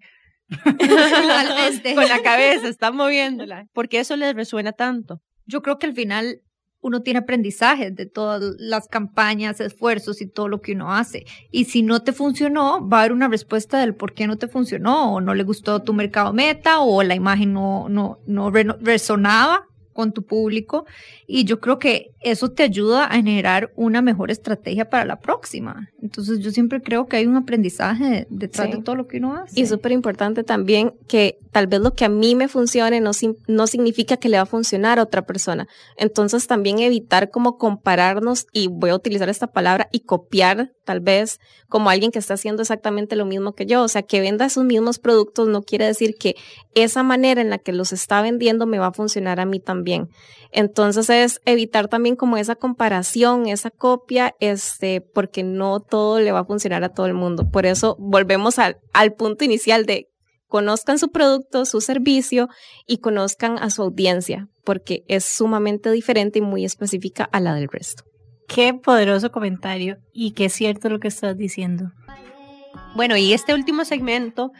S2: Con la cabeza, están moviéndola. porque eso les resuena tanto?
S3: Yo creo que al final uno tiene aprendizaje de todas las campañas, esfuerzos y todo lo que uno hace. Y si no te funcionó, va a haber una respuesta del por qué no te funcionó, o no le gustó tu mercado meta, o la imagen no, no, no resonaba con tu público y yo creo que eso te ayuda a generar una mejor estrategia para la próxima. Entonces yo siempre creo que hay un aprendizaje detrás de todo lo que uno hace.
S4: Y súper importante también que tal vez lo que a mí me funcione no, no significa que le va a funcionar a otra persona. Entonces también evitar como compararnos y voy a utilizar esta palabra y copiar tal vez como alguien que está haciendo exactamente lo mismo que yo. O sea, que venda esos mismos productos no quiere decir que esa manera en la que los está vendiendo me va a funcionar a mí también. Entonces es evitar también como esa comparación, esa copia, este, porque no todo le va a funcionar a todo el mundo. Por eso volvemos al, al punto inicial de conozcan su producto, su servicio y conozcan a su audiencia, porque es sumamente diferente y muy específica a la del resto.
S1: Qué poderoso comentario y qué cierto lo que estás diciendo.
S2: Bueno, y este último segmento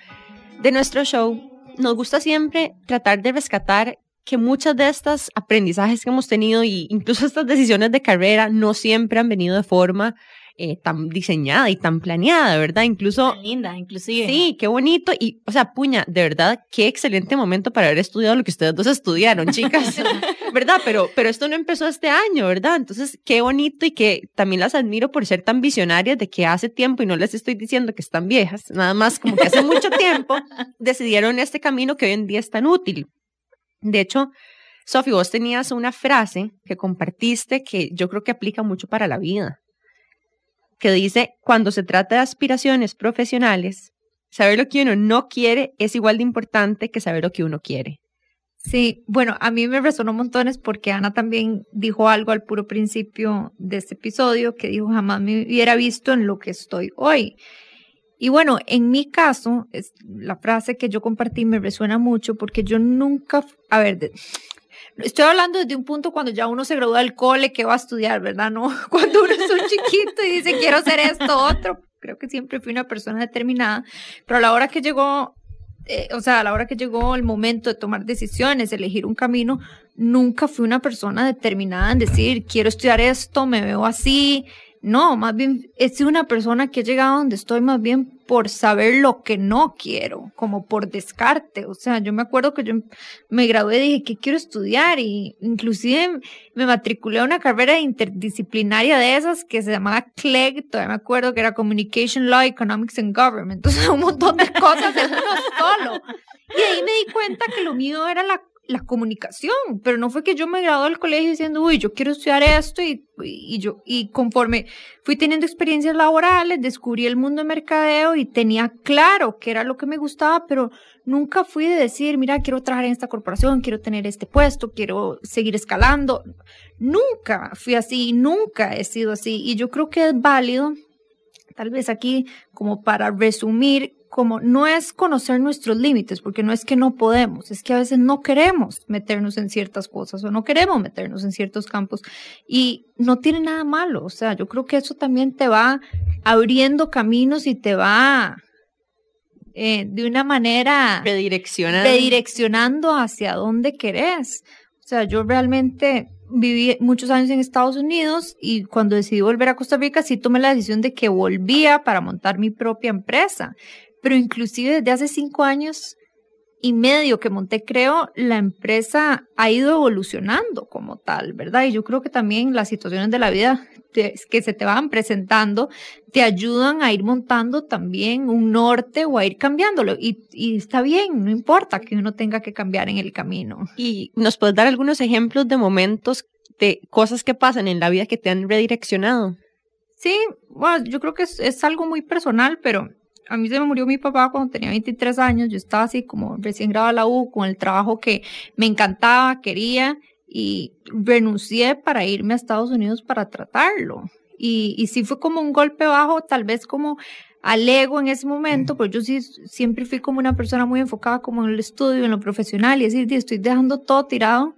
S2: de nuestro show nos gusta siempre tratar de rescatar que muchas de estas aprendizajes que hemos tenido y incluso estas decisiones de carrera no siempre han venido de forma eh, tan diseñada y tan planeada, ¿verdad? Incluso...
S1: linda, inclusive.
S2: Sí, qué bonito. Y, o sea, puña, de verdad, qué excelente momento para haber estudiado lo que ustedes dos estudiaron, chicas. ¿Verdad? Pero, pero esto no empezó este año, ¿verdad? Entonces, qué bonito y que también las admiro por ser tan visionarias de que hace tiempo, y no les estoy diciendo que están viejas, nada más como que hace mucho tiempo, decidieron este camino que hoy en día es tan útil. De hecho, Sofi, vos tenías una frase que compartiste que yo creo que aplica mucho para la vida, que dice, cuando se trata de aspiraciones profesionales, saber lo que uno no quiere es igual de importante que saber lo que uno quiere.
S3: Sí, bueno, a mí me resonó montones porque Ana también dijo algo al puro principio de este episodio que dijo jamás me hubiera visto en lo que estoy hoy. Y bueno, en mi caso, la frase que yo compartí me resuena mucho porque yo nunca, a ver, estoy hablando desde un punto cuando ya uno se gradúa del cole, que va a estudiar, ¿verdad? No, cuando uno es un chiquito y dice quiero hacer esto, otro. Creo que siempre fui una persona determinada, pero a la hora que llegó, eh, o sea, a la hora que llegó el momento de tomar decisiones, elegir un camino, nunca fui una persona determinada en decir quiero estudiar esto, me veo así, No, más bien sido una persona que he llegado donde estoy más bien por saber lo que no quiero, como por descarte. O sea, yo me acuerdo que yo me gradué y dije, ¿qué quiero estudiar? Y inclusive me matriculé a una carrera interdisciplinaria de esas que se llamaba CLEG, todavía me acuerdo que era Communication Law, Economics and Government. Entonces, un montón de cosas en uno solo. Y ahí me di cuenta que lo mío era la la comunicación, pero no fue que yo me gradué del colegio diciendo, uy, yo quiero estudiar esto y, y, yo, y conforme fui teniendo experiencias laborales, descubrí el mundo de mercadeo y tenía claro que era lo que me gustaba, pero nunca fui de decir, mira, quiero trabajar en esta corporación, quiero tener este puesto, quiero seguir escalando. Nunca fui así, nunca he sido así y yo creo que es válido, tal vez aquí como para resumir como no es conocer nuestros límites, porque no es que no podemos, es que a veces no queremos meternos en ciertas cosas o no queremos meternos en ciertos campos y no tiene nada malo, o sea, yo creo que eso también te va abriendo caminos y te va eh, de una manera
S2: redireccionando.
S3: redireccionando hacia dónde querés. O sea, yo realmente viví muchos años en Estados Unidos y cuando decidí volver a Costa Rica sí tomé la decisión de que volvía para montar mi propia empresa pero inclusive desde hace cinco años y medio que monté, creo, la empresa ha ido evolucionando como tal, ¿verdad? Y yo creo que también las situaciones de la vida que se te van presentando te ayudan a ir montando también un norte o a ir cambiándolo. Y, y está bien, no importa que uno tenga que cambiar en el camino.
S2: ¿Y nos puedes dar algunos ejemplos de momentos, de cosas que pasan en la vida que te han redireccionado?
S3: Sí, bueno, yo creo que es, es algo muy personal, pero a mí se me murió mi papá cuando tenía 23 años, yo estaba así como recién graduada la U, con el trabajo que me encantaba, quería, y renuncié para irme a Estados Unidos para tratarlo. Y, y sí fue como un golpe bajo, tal vez como al ego en ese momento, pues yo sí siempre fui como una persona muy enfocada como en el estudio, en lo profesional, y decir, estoy dejando todo tirado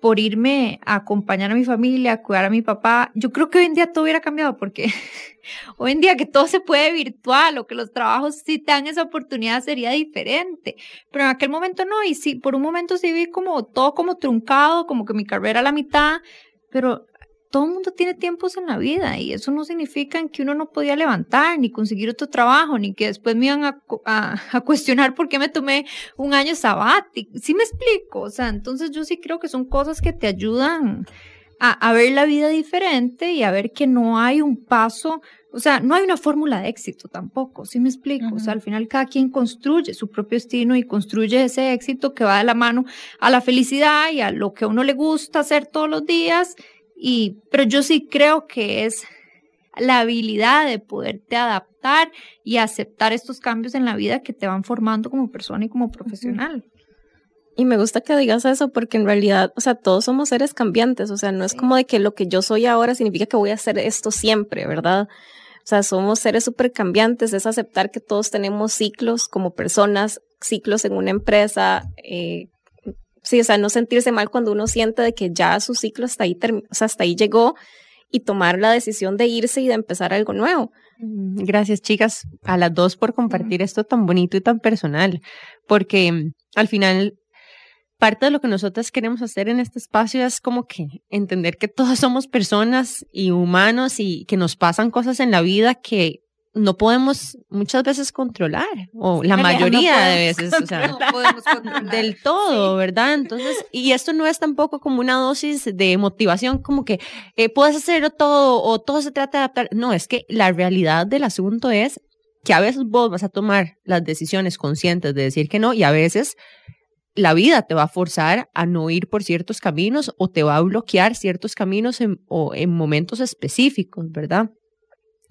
S3: por irme a acompañar a mi familia, a cuidar a mi papá. Yo creo que hoy en día todo hubiera cambiado porque hoy en día que todo se puede virtual o que los trabajos sí te dan esa oportunidad sería diferente. Pero en aquel momento no, y sí, por un momento sí vi como todo como truncado, como que mi carrera a la mitad, pero todo el mundo tiene tiempos en la vida y eso no significa que uno no podía levantar ni conseguir otro trabajo, ni que después me iban a, a, cuestionar por qué me tomé un año sabático. ¿Sí me explico? O sea, entonces yo sí creo que son cosas que te ayudan a, a ver la vida diferente y a ver que no hay un paso, o sea, no hay una fórmula de éxito tampoco, ¿sí me explico? O sea, al final cada quien construye su propio destino y construye ese éxito que va de la mano a la felicidad y a lo que a uno le gusta hacer todos los días y, pero yo sí creo que es la habilidad de poderte adaptar y aceptar estos cambios en la vida que te van formando como persona y como profesional.
S4: Y me gusta que digas eso porque en realidad, o sea, todos somos seres cambiantes, o sea, no es como de que lo que yo soy ahora significa que voy a hacer esto siempre, ¿verdad? O sea, somos seres súper cambiantes, es aceptar que todos tenemos ciclos como personas, ciclos en una empresa, eh, Sí, o sea, no sentirse mal cuando uno siente de que ya su ciclo hasta ahí, o sea, hasta ahí llegó y tomar la decisión de irse y de empezar algo nuevo.
S2: Gracias, chicas, a las dos por compartir esto tan bonito y tan personal, porque mm, al final parte de lo que nosotras queremos hacer en este espacio es como que entender que todos somos personas y humanos y que nos pasan cosas en la vida que no podemos muchas veces controlar, o la mayoría de veces, o sea, no podemos del todo, ¿verdad? Entonces, y esto no es tampoco como una dosis de motivación, como que eh, puedes hacerlo todo o todo se trata de adaptar. No, es que la realidad del asunto es que a veces vos vas a tomar las decisiones conscientes de decir que no y a veces la vida te va a forzar a no ir por ciertos caminos o te va a bloquear ciertos caminos o en momentos específicos, ¿verdad?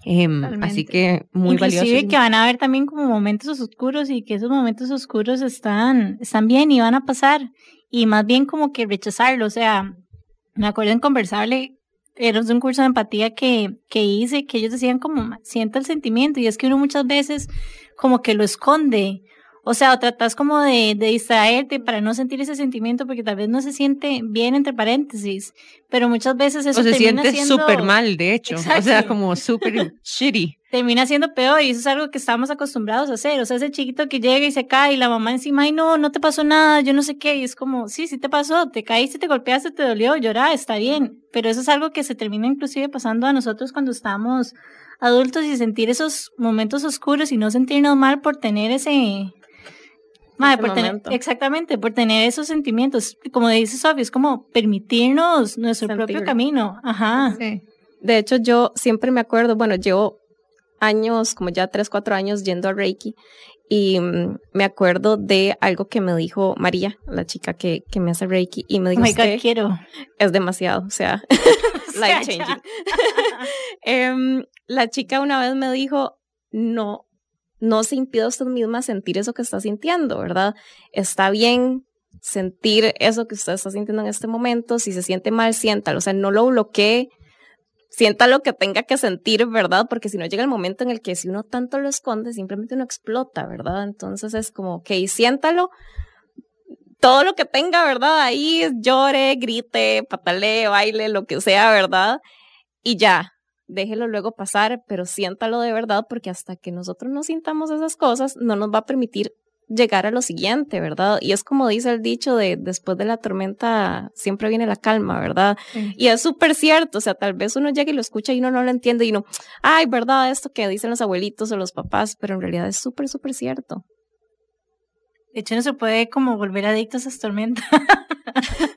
S2: Em, así que muy
S1: Inclusive que van a haber también como momentos oscuros y que esos momentos oscuros están, están bien y van a pasar. Y más bien como que rechazarlo. O sea, me acuerdo en conversarle, era un curso de empatía que, que hice, que ellos decían como, sienta el sentimiento. Y es que uno muchas veces como que lo esconde O sea, o tratas como de, de distraerte para no sentir ese sentimiento porque tal vez no se siente bien entre paréntesis, pero muchas veces eso
S2: o se
S1: termina
S2: siente
S1: siendo-
S2: súper mal, de hecho. O sea, como súper shitty.
S1: termina siendo peor y eso es algo que estamos acostumbrados a hacer. O sea, ese chiquito que llega y se cae y la mamá encima, ay no, no te pasó nada, yo no sé qué. Y es como, sí, sí te pasó, te caíste, te golpeaste, te dolió, llorá, está bien. Pero eso es algo que se termina inclusive pasando a nosotros cuando estamos adultos y sentir esos momentos oscuros y no sentirnos mal por tener ese... Por tener, exactamente, por tener esos sentimientos. Como dice Sofía, es como permitirnos nuestro propio camino. Ajá.
S3: Sí.
S4: De hecho, yo siempre me acuerdo, bueno, llevo años, como ya tres, cuatro años yendo a Reiki y mm, me acuerdo de algo que me dijo María, la chica que, que me hace Reiki, y me
S1: Oh
S4: dijo,
S1: my God,
S4: "Usted
S1: quiero.
S4: es demasiado, o sea, life changing. Em, la chica una vez me dijo, no, no se impida a usted misma sentir eso que está sintiendo, ¿verdad? Está bien sentir eso que usted está sintiendo en este momento. Si se siente mal, siéntalo. O sea, no lo bloquee. Sienta lo que tenga que sentir, ¿verdad? Porque si no llega el momento en el que si uno tanto lo esconde, simplemente uno explota, ¿verdad? Entonces es como, ok, siéntalo. Todo lo que tenga, ¿verdad? Ahí llore, grite, patalee, baile, lo que sea, ¿verdad? Y ya, déjelo luego pasar, pero siéntalo de verdad, porque hasta que nosotros no sintamos esas cosas, no nos va a permitir llegar a lo siguiente, ¿verdad? Y es como dice el dicho de después de la tormenta siempre viene la calma, ¿verdad?
S3: Sí.
S4: Y es súper cierto, o sea, tal vez uno llega y lo escucha y uno no lo entiende y uno, ay, ¿verdad? Esto que dicen los abuelitos o los papás, pero en realidad es súper, súper cierto.
S1: De hecho, no se puede como volver adictos a esas tormentas.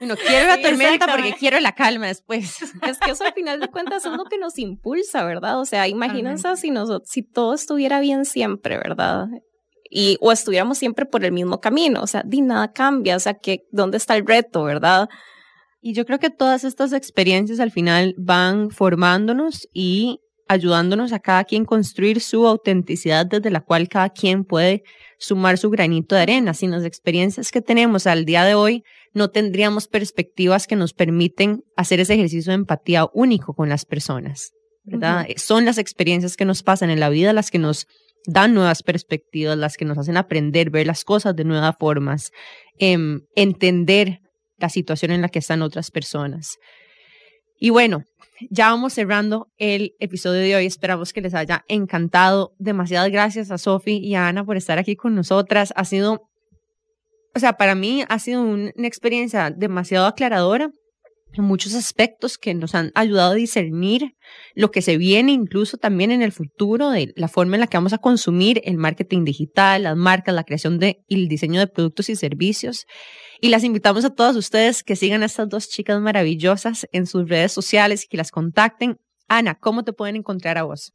S2: No quiero la
S1: Sí,
S2: tormenta porque quiero la calma después.
S4: Es que eso al final de cuentas es lo que nos impulsa, ¿verdad? O sea, imagínense si, nosotros, si todo estuviera bien siempre, ¿verdad? Y, o estuviéramos siempre por el mismo camino, o sea, di nada cambia, o sea, que, ¿dónde está el reto, verdad?
S2: Y yo creo que todas estas experiencias al final van formándonos y ayudándonos a cada quien construir su autenticidad desde la cual cada quien puede sumar su granito de arena. Sin las experiencias que tenemos al día de hoy, no tendríamos perspectivas que nos permiten hacer ese ejercicio de empatía único con las personas, ¿verdad? Son las experiencias que nos pasan en la vida las que nos dan nuevas perspectivas, las que nos hacen aprender, ver las cosas de nuevas formas, em, entender la situación en la que están otras personas. Y bueno, ya vamos cerrando el episodio de hoy. Esperamos que les haya encantado. Demasiadas gracias a Sofi y a Ana por estar aquí con nosotras. Ha sido, o sea, para mí ha sido un- una experiencia demasiado aclaradora en muchos aspectos que nos han ayudado a discernir lo que se viene incluso también en el futuro de la forma en la que vamos a consumir el marketing digital, las marcas, la creación de y el diseño de productos y servicios. Y las invitamos a todas ustedes que sigan a estas dos chicas maravillosas en sus redes sociales y que las contacten. Ana, ¿cómo te pueden encontrar a vos?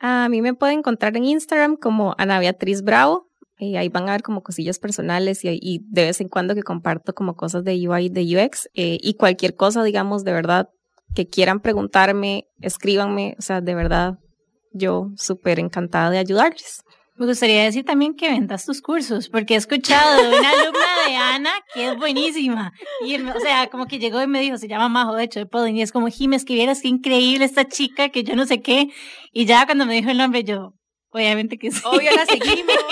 S4: A mí me pueden encontrar en Instagram como Ana Beatriz Bravo. Y ahí van a ver como cosillas personales y, y de vez en cuando que comparto como cosas de UI, de UX eh, y cualquier cosa, digamos, de verdad que quieran preguntarme, escríbanme, o sea, de verdad, yo súper encantada de ayudarles.
S1: Me gustaría decir también que vendas tus cursos, porque he escuchado de una alumna de Ana que es buenísima. Y, o sea, como que llegó y me dijo, se llama Majo, de hecho, de Podin, y es como, Jiménez, que vieras qué increíble esta chica, que yo no sé qué. Y ya cuando me dijo el nombre, yo, obviamente que sí.
S2: Obvio, la seguimos.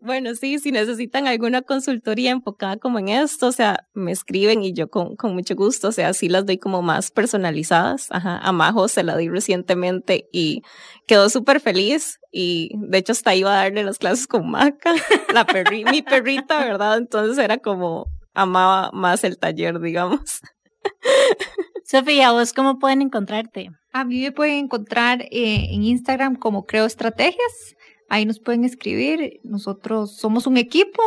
S4: Bueno, sí, si necesitan alguna consultoría enfocada como en esto, o sea, me escriben y yo con, con mucho gusto, o sea, sí las doy como más personalizadas. Ajá, a Majo se la di recientemente y quedó súper feliz y de hecho hasta iba a darle las clases con Maca, la perri mi perrita, ¿verdad? Entonces era como amaba más el taller, digamos.
S1: Sofía, ¿vos cómo pueden encontrarte?
S3: A mí me pueden encontrar eh, en Instagram como Creo Estrategias. Ahí nos pueden escribir. Nosotros somos un equipo,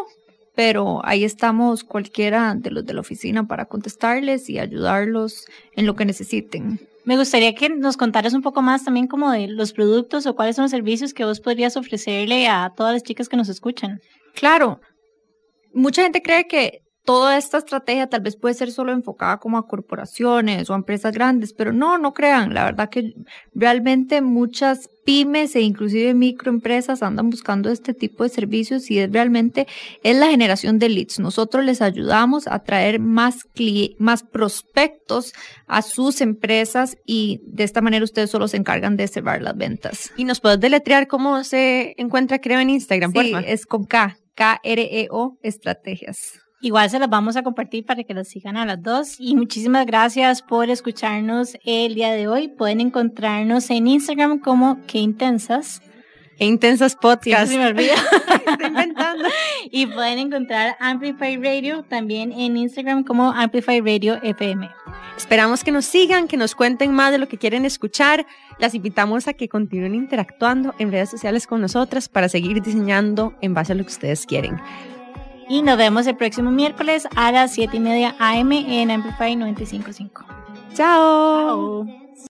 S3: pero ahí estamos cualquiera de los de la oficina para contestarles y ayudarlos en lo que necesiten.
S1: Me gustaría que nos contaras un poco más también como de los productos o cuáles son los servicios que vos podrías ofrecerle a todas las chicas que nos escuchan.
S3: Claro, mucha gente cree que toda esta estrategia tal vez puede ser solo enfocada como a corporaciones o a empresas grandes, pero no, no crean. La verdad que realmente muchas pymes e inclusive microempresas andan buscando este tipo de servicios y es realmente es la generación de leads. Nosotros les ayudamos a traer más más prospectos a sus empresas y de esta manera ustedes solo se encargan de cerrar las ventas.
S2: Y nos puedes deletrear cómo se encuentra Creo en Instagram,
S3: Sí,
S2: porfa.
S3: es con K. K-R-E-O Estrategias.
S1: Igual se las vamos a compartir para que las sigan a las dos. Y muchísimas gracias por escucharnos el día de hoy. Pueden encontrarnos en Instagram como Qué Intensas.
S2: E Intensas Podcast.
S1: Se me olvida.
S2: Estoy inventando.
S1: y pueden encontrar Amplify Radio también en Instagram como Amplify Radio FM.
S2: Esperamos que nos sigan, que nos cuenten más de lo que quieren escuchar. Las invitamos a que continúen interactuando en redes sociales con nosotras para seguir diseñando en base a lo que ustedes quieren.
S1: Y nos vemos el próximo miércoles a las 7 y media AM en Amplify 95.5.
S2: Chao.
S1: Chao.